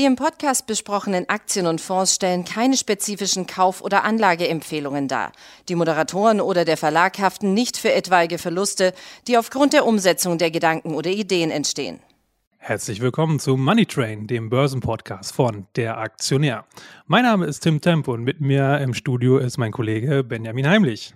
Die im Podcast besprochenen Aktien und Fonds stellen keine spezifischen Kauf- oder Anlageempfehlungen dar. Die Moderatoren oder der Verlag haften nicht für etwaige Verluste, die aufgrund der Umsetzung der Gedanken oder Ideen entstehen. Herzlich willkommen zu Money Train, dem Börsenpodcast von Der Aktionär. Mein Name ist Tim Temp und mit mir im Studio ist mein Kollege Benjamin Heimlich.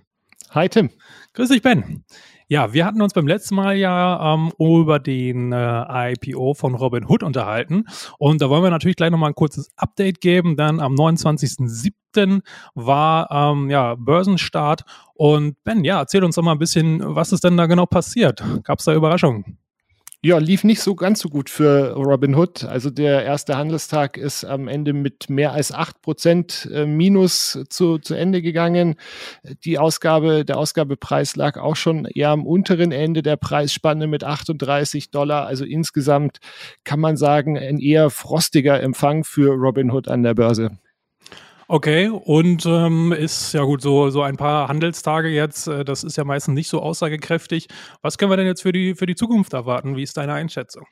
Hi Tim. Grüß dich Ben. Ja, wir hatten uns beim letzten Mal ja ähm, über den äh, IPO von Robin Hood unterhalten. Und da wollen wir natürlich gleich nochmal ein kurzes Update geben. Dann am 29.07. war ähm, ja, Börsenstart. Und Ben, ja, erzähl uns doch mal ein bisschen, was ist denn da genau passiert? Gab es da Überraschungen? Ja, lief nicht so ganz so gut für Robinhood. Also der erste Handelstag ist am Ende mit mehr als 8% äh, Minus zu, zu Ende gegangen. Die Ausgabe, der Ausgabepreis lag auch schon eher am unteren Ende der Preisspanne mit 38 Dollar. Also insgesamt kann man sagen, ein eher frostiger Empfang für Robinhood an der Börse. Okay, und ähm, ist ja gut, so, so ein paar Handelstage jetzt, äh, das ist ja meistens nicht so aussagekräftig. Was können wir denn jetzt für die, für die Zukunft erwarten? Wie ist deine Einschätzung?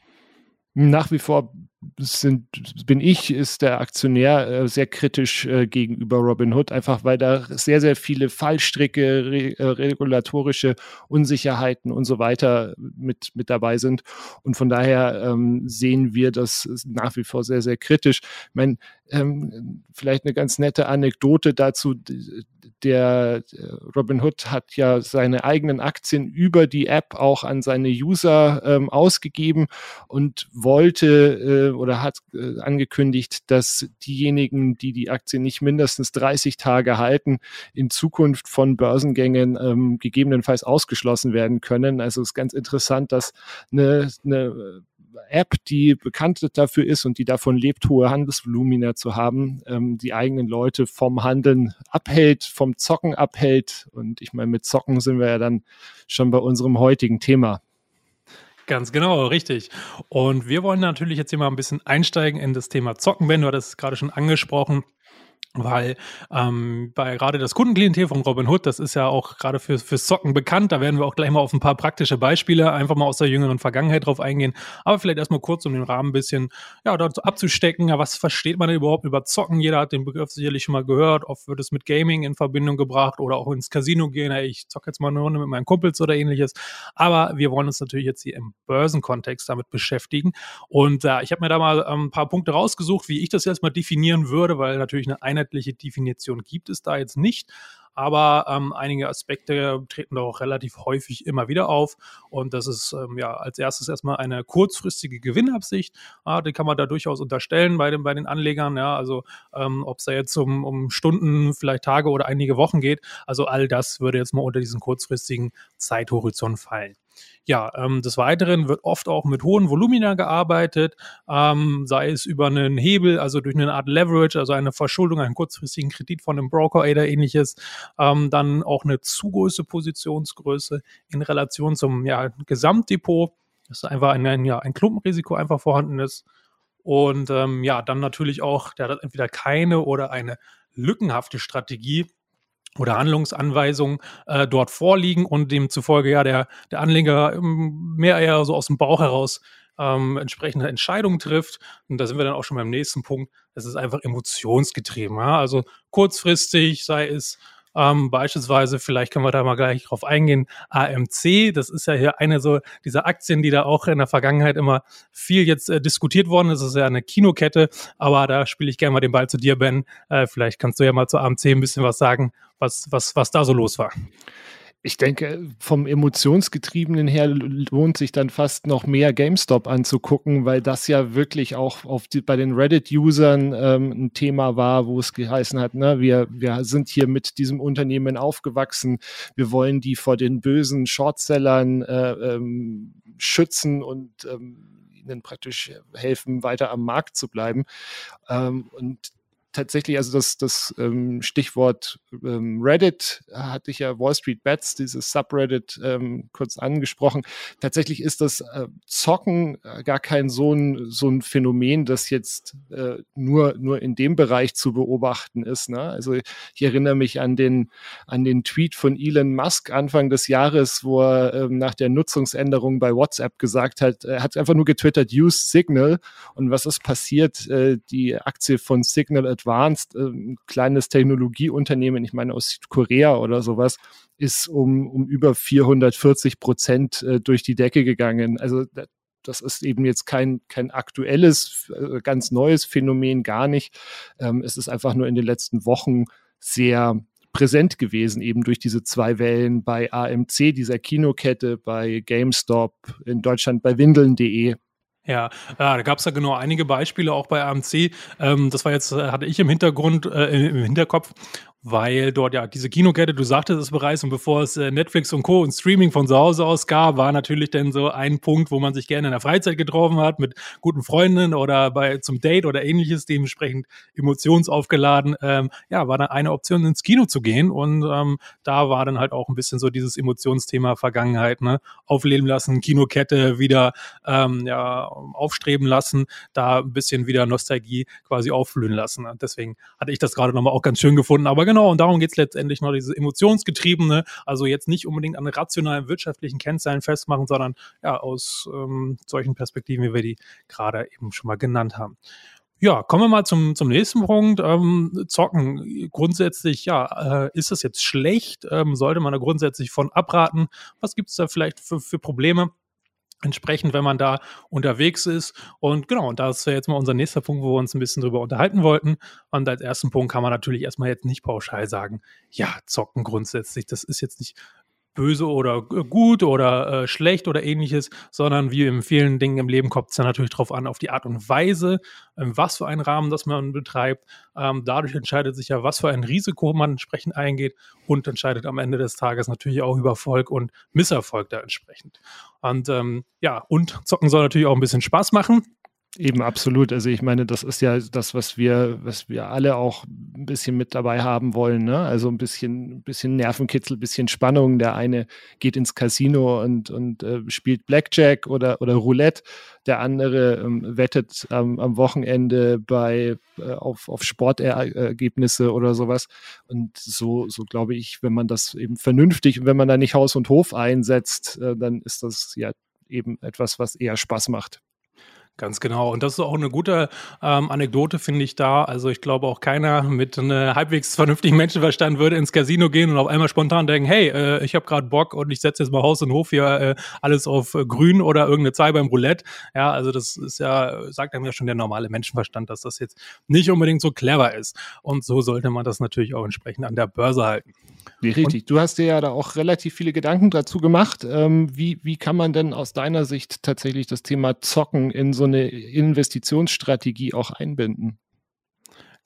Nach wie vor sind, bin ich, ist der Aktionär äh, sehr kritisch äh, gegenüber Robinhood, einfach weil da sehr, sehr viele Fallstricke, äh, regulatorische Unsicherheiten und so weiter mit, mit dabei sind. Und von daher ähm, sehen wir das nach wie vor sehr, sehr kritisch. Ich meine, ähm, vielleicht eine ganz nette Anekdote dazu. Der Robin Hood hat ja seine eigenen Aktien über die App auch an seine User ähm, ausgegeben und wollte äh, oder hat äh, angekündigt, dass diejenigen, die die Aktien nicht mindestens 30 Tage halten, in Zukunft von Börsengängen ähm, gegebenenfalls ausgeschlossen werden können. Also es ist ganz interessant, dass eine, eine App, die bekannt dafür ist und die davon lebt, hohe Handelsvolumina zu haben, ähm, die eigenen Leute vom Handeln abhält, vom Zocken abhält. Und ich meine, mit Zocken sind wir ja dann schon bei unserem heutigen Thema. Ganz genau, richtig. Und wir wollen natürlich jetzt hier mal ein bisschen einsteigen in das Thema Zocken. Ben, du hattest es gerade schon angesprochen weil ähm, bei gerade das Kundenklientel von Robin Hood, das ist ja auch gerade für, fürs Zocken bekannt, da werden wir auch gleich mal auf ein paar praktische Beispiele einfach mal aus der jüngeren Vergangenheit drauf eingehen, aber vielleicht erstmal kurz, um den Rahmen ein bisschen ja, dazu abzustecken, ja, was versteht man denn überhaupt über Zocken? Jeder hat den Begriff sicherlich schon mal gehört, oft wird es mit Gaming in Verbindung gebracht oder auch ins Casino gehen, hey, ich zocke jetzt mal eine Runde mit meinen Kumpels oder ähnliches, aber wir wollen uns natürlich jetzt hier im Börsenkontext damit beschäftigen. Und äh, ich habe mir da mal ähm, ein paar Punkte rausgesucht, wie ich das jetzt mal definieren würde, weil natürlich eine einheitliche Definition gibt es da jetzt nicht. Aber ähm, einige Aspekte treten doch relativ häufig immer wieder auf. Und das ist ähm, ja als erstes erstmal eine kurzfristige Gewinnabsicht. Ja, die kann man da durchaus unterstellen bei den, bei den Anlegern. Ja, also ähm, ob es da jetzt um, um Stunden, vielleicht Tage oder einige Wochen geht. Also all das würde jetzt mal unter diesen kurzfristigen Zeithorizont fallen. Ja, ähm, des Weiteren wird oft auch mit hohen Volumina gearbeitet, ähm, sei es über einen Hebel, also durch eine Art Leverage, also eine Verschuldung, einen kurzfristigen Kredit von einem Broker oder ähnliches, ähm, dann auch eine zu große Positionsgröße in Relation zum ja, Gesamtdepot, dass einfach ein, ein, ja, ein Klumpenrisiko einfach vorhanden ist. Und ähm, ja, dann natürlich auch, der hat entweder keine oder eine lückenhafte Strategie, oder Handlungsanweisungen äh, dort vorliegen und demzufolge ja der, der Anleger ähm, mehr eher so aus dem Bauch heraus ähm, entsprechende Entscheidungen trifft. Und da sind wir dann auch schon beim nächsten Punkt. Es ist einfach emotionsgetrieben. Ja? Also kurzfristig, sei es ähm, beispielsweise, vielleicht können wir da mal gleich drauf eingehen, AMC, das ist ja hier eine so dieser Aktien, die da auch in der Vergangenheit immer viel jetzt äh, diskutiert worden ist. Das ist ja eine Kinokette, aber da spiele ich gerne mal den Ball zu dir, Ben. Äh, vielleicht kannst du ja mal zu AMC ein bisschen was sagen, was, was, was da so los war ich denke, vom emotionsgetriebenen her lohnt sich dann fast noch mehr GameStop anzugucken, weil das ja wirklich auch auf die, bei den Reddit-Usern ähm, ein Thema war, wo es geheißen hat, ne, wir, wir sind hier mit diesem Unternehmen aufgewachsen, wir wollen die vor den bösen Shortsellern äh, ähm, schützen und ähm, ihnen praktisch helfen, weiter am Markt zu bleiben. Ähm, und tatsächlich, also das, das ähm, Stichwort ähm, Reddit hatte ich ja Wall Street Bets, dieses Subreddit ähm, kurz angesprochen. Tatsächlich ist das äh, Zocken äh, gar kein so ein, so ein Phänomen, das jetzt äh, nur, nur in dem Bereich zu beobachten ist. Ne? Also ich erinnere mich an den, an den Tweet von Elon Musk Anfang des Jahres, wo er ähm, nach der Nutzungsänderung bei WhatsApp gesagt hat, er hat einfach nur getwittert, use Signal. Und was ist passiert? Äh, die Aktie von Signal Advanced, äh, ein kleines Technologieunternehmen, ich meine aus Südkorea oder sowas, ist um, um über 440 Prozent äh, durch die Decke gegangen. Also das ist eben jetzt kein, kein aktuelles, äh, ganz neues Phänomen, gar nicht. Ähm, es ist einfach nur in den letzten Wochen sehr präsent gewesen, eben durch diese zwei Wellen bei AMC, dieser Kinokette, bei GameStop, in Deutschland bei Windeln.de. Ja, da gab es ja genau einige Beispiele auch bei AMC. Ähm, das war jetzt, äh, hatte ich im Hintergrund, äh, im Hinterkopf weil dort ja diese Kinokette, du sagtest es bereits, und bevor es äh, Netflix und Co. und Streaming von zu Hause aus gab, war natürlich dann so ein Punkt, wo man sich gerne in der Freizeit getroffen hat mit guten Freunden oder bei zum Date oder ähnliches, dementsprechend emotionsaufgeladen. Ähm, ja, war dann eine Option ins Kino zu gehen und ähm, da war dann halt auch ein bisschen so dieses Emotionsthema Vergangenheit, ne, aufleben lassen, Kinokette wieder ähm, ja aufstreben lassen, da ein bisschen wieder Nostalgie quasi aufblühen lassen. Deswegen hatte ich das gerade nochmal auch ganz schön gefunden, aber genau, und darum geht es letztendlich noch, diese emotionsgetriebene, also jetzt nicht unbedingt an rationalen wirtschaftlichen Kennzahlen festmachen, sondern ja, aus ähm, solchen Perspektiven, wie wir die gerade eben schon mal genannt haben. Ja, kommen wir mal zum, zum nächsten Punkt. Ähm, Zocken. Grundsätzlich, ja, äh, ist das jetzt schlecht? Ähm, sollte man da grundsätzlich von abraten? Was gibt es da vielleicht für, für Probleme? Entsprechend, wenn man da unterwegs ist. Und genau, und das wäre jetzt mal unser nächster Punkt, wo wir uns ein bisschen drüber unterhalten wollten. Und als ersten Punkt kann man natürlich erstmal jetzt nicht pauschal sagen, ja, zocken grundsätzlich, das ist jetzt nicht böse oder gut oder äh, schlecht oder ähnliches, sondern wie in vielen Dingen im Leben kommt es ja natürlich darauf an, auf die Art und Weise, ähm, was für einen Rahmen das man betreibt. Ähm, dadurch entscheidet sich ja, was für ein Risiko man entsprechend eingeht und entscheidet am Ende des Tages natürlich auch über Erfolg und Misserfolg da entsprechend. Und ähm, ja, und zocken soll natürlich auch ein bisschen Spaß machen. Eben absolut. Also ich meine, das ist ja das, was wir, was wir alle auch ein bisschen mit dabei haben wollen. Ne? Also ein bisschen, ein bisschen Nervenkitzel, ein bisschen Spannung. Der eine geht ins Casino und, und äh, spielt Blackjack oder, oder Roulette. Der andere ähm, wettet ähm, am Wochenende bei, äh, auf, auf Sportergebnisse oder sowas. Und so, so glaube ich, wenn man das eben vernünftig wenn man da nicht Haus und Hof einsetzt, äh, dann ist das ja eben etwas, was eher Spaß macht. Ganz genau. Und das ist auch eine gute ähm, Anekdote, finde ich da. Also ich glaube auch keiner mit einem halbwegs vernünftigen Menschenverstand würde ins Casino gehen und auf einmal spontan denken, hey, äh, ich habe gerade Bock und ich setze jetzt mal Haus und Hof hier äh, alles auf äh, grün oder irgendeine Zahl beim Roulette. Ja, also das ist ja, sagt einem ja schon der normale Menschenverstand, dass das jetzt nicht unbedingt so clever ist. Und so sollte man das natürlich auch entsprechend an der Börse halten. Nee, richtig. Und, du hast dir ja da auch relativ viele Gedanken dazu gemacht. Ähm, wie, wie kann man denn aus deiner Sicht tatsächlich das Thema Zocken in so eine Investitionsstrategie auch einbinden?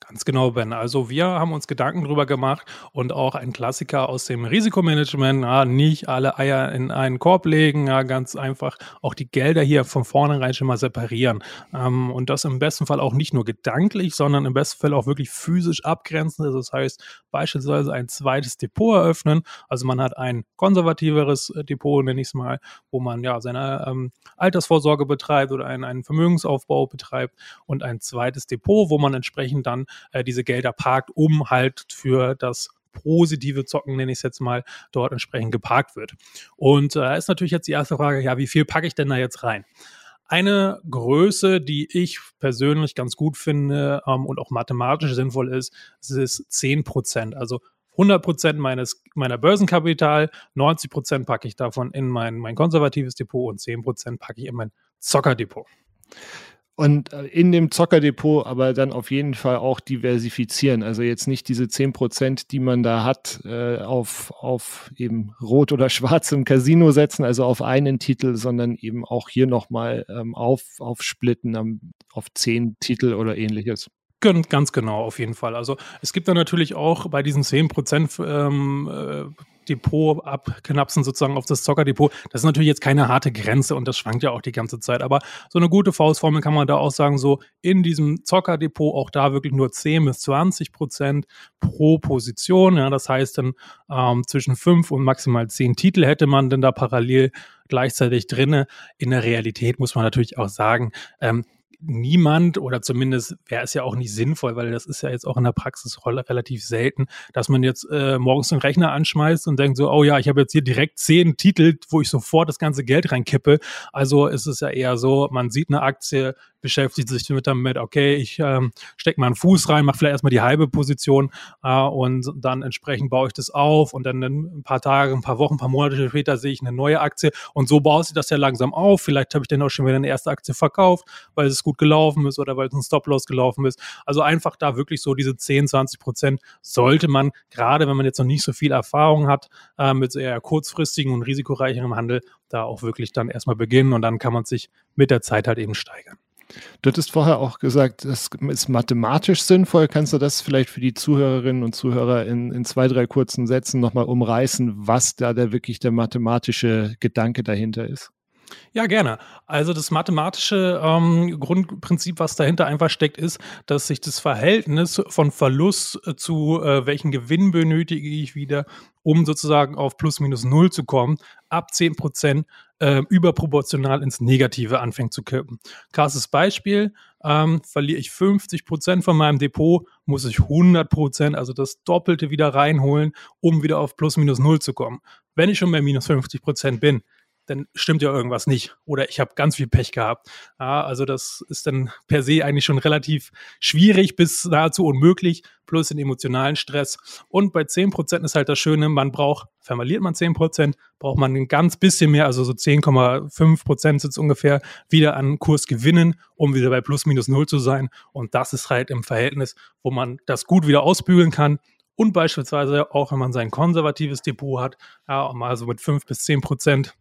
Ganz genau, Ben. Also wir haben uns Gedanken drüber gemacht und auch ein Klassiker aus dem Risikomanagement, ja, nicht alle Eier in einen Korb legen, ja, ganz einfach auch die Gelder hier von vornherein schon mal separieren. Ähm, und das im besten Fall auch nicht nur gedanklich, sondern im besten Fall auch wirklich physisch abgrenzen. Also das heißt beispielsweise ein zweites Depot eröffnen. Also man hat ein konservativeres äh, Depot, nenne ich es mal, wo man ja seine ähm, Altersvorsorge betreibt oder einen, einen Vermögensaufbau betreibt und ein zweites Depot, wo man entsprechend dann äh, diese Gelder parkt, um halt für das positive Zocken, nenne ich es jetzt mal, dort entsprechend geparkt wird. Und da äh, ist natürlich jetzt die erste Frage, ja, wie viel packe ich denn da jetzt rein? Eine Größe, die ich persönlich ganz gut finde ähm, und auch mathematisch sinnvoll ist, ist 10 Prozent. Also 100 Prozent meines, meiner Börsenkapital, 90 Prozent packe ich davon in mein, mein konservatives Depot und 10 Prozent packe ich in mein Zockerdepot. Und äh, in dem Zockerdepot aber dann auf jeden Fall auch diversifizieren. Also jetzt nicht diese 10 Prozent, die man da hat, äh, auf, auf eben Rot oder Schwarz im Casino setzen, also auf einen Titel, sondern eben auch hier nochmal ähm, auf, aufsplitten um, auf zehn Titel oder ähnliches. Ganz genau, auf jeden Fall. Also es gibt da natürlich auch bei diesen 10 Prozent ähm, äh, Depot abknapsen, sozusagen auf das Zockerdepot. Das ist natürlich jetzt keine harte Grenze und das schwankt ja auch die ganze Zeit. Aber so eine gute Faustformel kann man da auch sagen, so in diesem Zockerdepot auch da wirklich nur 10 bis 20 Prozent pro Position. Ja, das heißt dann ähm, zwischen 5 und maximal 10 Titel hätte man denn da parallel gleichzeitig drinne. In der Realität muss man natürlich auch sagen, ähm, niemand oder zumindest wäre es ja auch nicht sinnvoll, weil das ist ja jetzt auch in der Praxis relativ selten, dass man jetzt äh, morgens den Rechner anschmeißt und denkt so, oh ja, ich habe jetzt hier direkt zehn Titel, wo ich sofort das ganze Geld reinkippe. Also ist es ja eher so, man sieht eine Aktie, beschäftigt sich damit, okay, ich ähm, stecke mal einen Fuß rein, mache vielleicht erstmal die halbe Position äh, und dann entsprechend baue ich das auf und dann ein paar Tage, ein paar Wochen, ein paar Monate später sehe ich eine neue Aktie und so baut sich das ja langsam auf. Vielleicht habe ich dann auch schon wieder eine erste Aktie verkauft, weil es gut gelaufen ist oder weil es ein Stop-Loss gelaufen ist. Also einfach da wirklich so diese 10, 20 Prozent sollte man, gerade wenn man jetzt noch nicht so viel Erfahrung hat, äh, mit eher kurzfristigen und risikoreicherem Handel, da auch wirklich dann erstmal beginnen und dann kann man sich mit der Zeit halt eben steigern. Du hattest vorher auch gesagt, das ist mathematisch sinnvoll. Kannst du das vielleicht für die Zuhörerinnen und Zuhörer in, in zwei, drei kurzen Sätzen nochmal umreißen, was da der wirklich der mathematische Gedanke dahinter ist? Ja, gerne. Also das mathematische ähm, Grundprinzip, was dahinter einfach steckt, ist, dass sich das Verhältnis von Verlust zu äh, welchen Gewinn benötige ich wieder, um sozusagen auf plus minus null zu kommen, ab 10 Prozent äh, überproportional ins Negative anfängt zu kippen. Krasses Beispiel, ähm, verliere ich 50 Prozent von meinem Depot, muss ich 100 Prozent, also das Doppelte wieder reinholen, um wieder auf plus minus null zu kommen. Wenn ich schon bei minus 50 Prozent bin, dann stimmt ja irgendwas nicht. Oder ich habe ganz viel Pech gehabt. Ja, also das ist dann per se eigentlich schon relativ schwierig bis nahezu unmöglich, plus den emotionalen Stress. Und bei 10% ist halt das Schöne, man braucht, verliert man 10%, braucht man ein ganz bisschen mehr, also so 10,5% sind es ungefähr, wieder an Kurs gewinnen, um wieder bei plus minus null zu sein. Und das ist halt im Verhältnis, wo man das gut wieder ausbügeln kann und beispielsweise auch, wenn man sein konservatives Depot hat, ja, mal so mit 5 bis 10 Prozent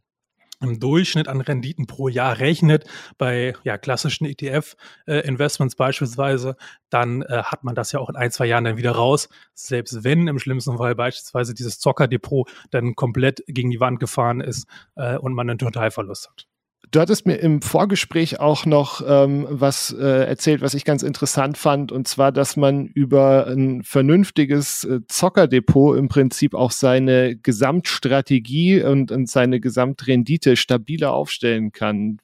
im Durchschnitt an Renditen pro Jahr rechnet, bei ja, klassischen ETF-Investments äh, beispielsweise, dann äh, hat man das ja auch in ein, zwei Jahren dann wieder raus. Selbst wenn im schlimmsten Fall beispielsweise dieses Zockerdepot dann komplett gegen die Wand gefahren ist äh, und man einen Totalverlust hat. Du hattest mir im Vorgespräch auch noch ähm, was äh, erzählt, was ich ganz interessant fand, und zwar, dass man über ein vernünftiges äh, Zockerdepot im Prinzip auch seine Gesamtstrategie und, und seine Gesamtrendite stabiler aufstellen kann.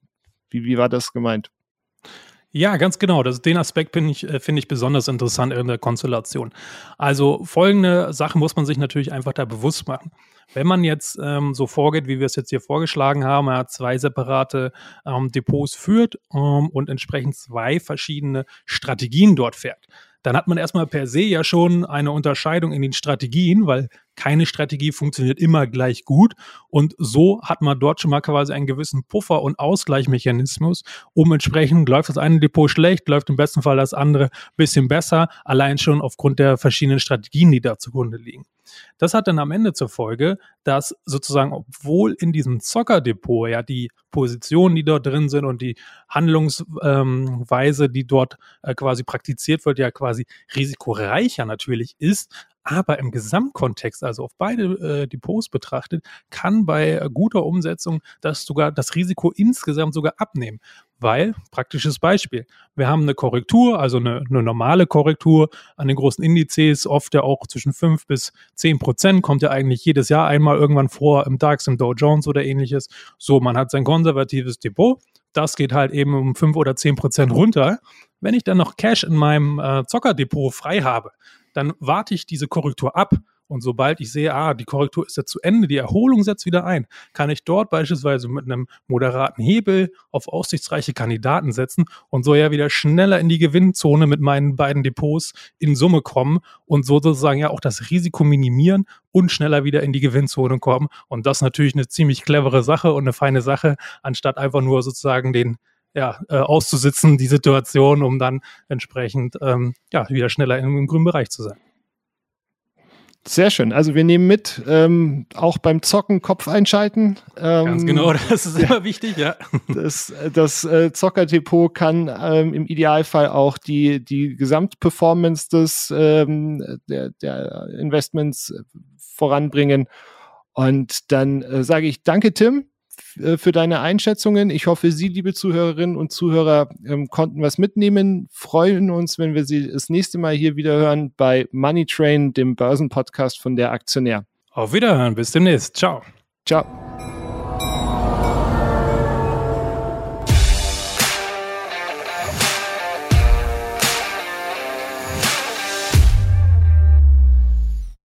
Wie, wie war das gemeint? Ja, ganz genau. Das, den Aspekt finde ich, äh, finde ich besonders interessant in der Konstellation. Also folgende Sache muss man sich natürlich einfach da bewusst machen. Wenn man jetzt ähm, so vorgeht, wie wir es jetzt hier vorgeschlagen haben, er hat zwei separate ähm, Depots führt ähm, und entsprechend zwei verschiedene Strategien dort fährt, dann hat man erstmal per se ja schon eine Unterscheidung in den Strategien, weil keine Strategie funktioniert immer gleich gut. Und so hat man dort schon mal quasi einen gewissen Puffer und Ausgleichmechanismus, um entsprechend läuft das eine Depot schlecht, läuft im besten Fall das andere bisschen besser, allein schon aufgrund der verschiedenen Strategien, die da zugrunde liegen. Das hat dann am Ende zur Folge, dass sozusagen, obwohl in diesem Zockerdepot ja die Positionen, die dort drin sind und die Handlungsweise, ähm, die dort äh, quasi praktiziert wird, ja quasi risikoreicher natürlich ist, aber im Gesamtkontext, also auf beide äh, Depots betrachtet, kann bei guter Umsetzung das sogar das Risiko insgesamt sogar abnehmen. Weil, praktisches Beispiel, wir haben eine Korrektur, also eine, eine normale Korrektur an den großen Indizes, oft ja auch zwischen 5 bis 10 Prozent, kommt ja eigentlich jedes Jahr einmal irgendwann vor im DAX, im Dow Jones oder ähnliches. So, man hat sein konservatives Depot, das geht halt eben um 5 oder 10 Prozent runter. Wenn ich dann noch Cash in meinem äh, Zockerdepot frei habe, dann warte ich diese Korrektur ab. Und sobald ich sehe, ah, die Korrektur ist jetzt zu Ende, die Erholung setzt wieder ein, kann ich dort beispielsweise mit einem moderaten Hebel auf aussichtsreiche Kandidaten setzen und so ja wieder schneller in die Gewinnzone mit meinen beiden Depots in Summe kommen und so sozusagen ja auch das Risiko minimieren und schneller wieder in die Gewinnzone kommen. Und das ist natürlich eine ziemlich clevere Sache und eine feine Sache, anstatt einfach nur sozusagen den ja, äh, auszusitzen, die Situation, um dann entsprechend ähm, ja, wieder schneller im, im grünen Bereich zu sein. Sehr schön. Also wir nehmen mit, ähm, auch beim Zocken Kopf einschalten. Ähm, Ganz genau, das ist ja, immer wichtig, ja. Das, das äh, Zockerdepot kann ähm, im Idealfall auch die, die Gesamtperformance des ähm, der, der Investments voranbringen Und dann äh, sage ich danke, Tim, äh, für deine Einschätzungen. Ich hoffe, Sie, liebe Zuhörerinnen und Zuhörer, ähm, konnten was mitnehmen. Freuen uns, wenn wir Sie das nächste Mal hier wieder hören bei Money Train, dem Börsenpodcast von der Aktionär. Auf Wiederhören, bis demnächst. Ciao. Ciao.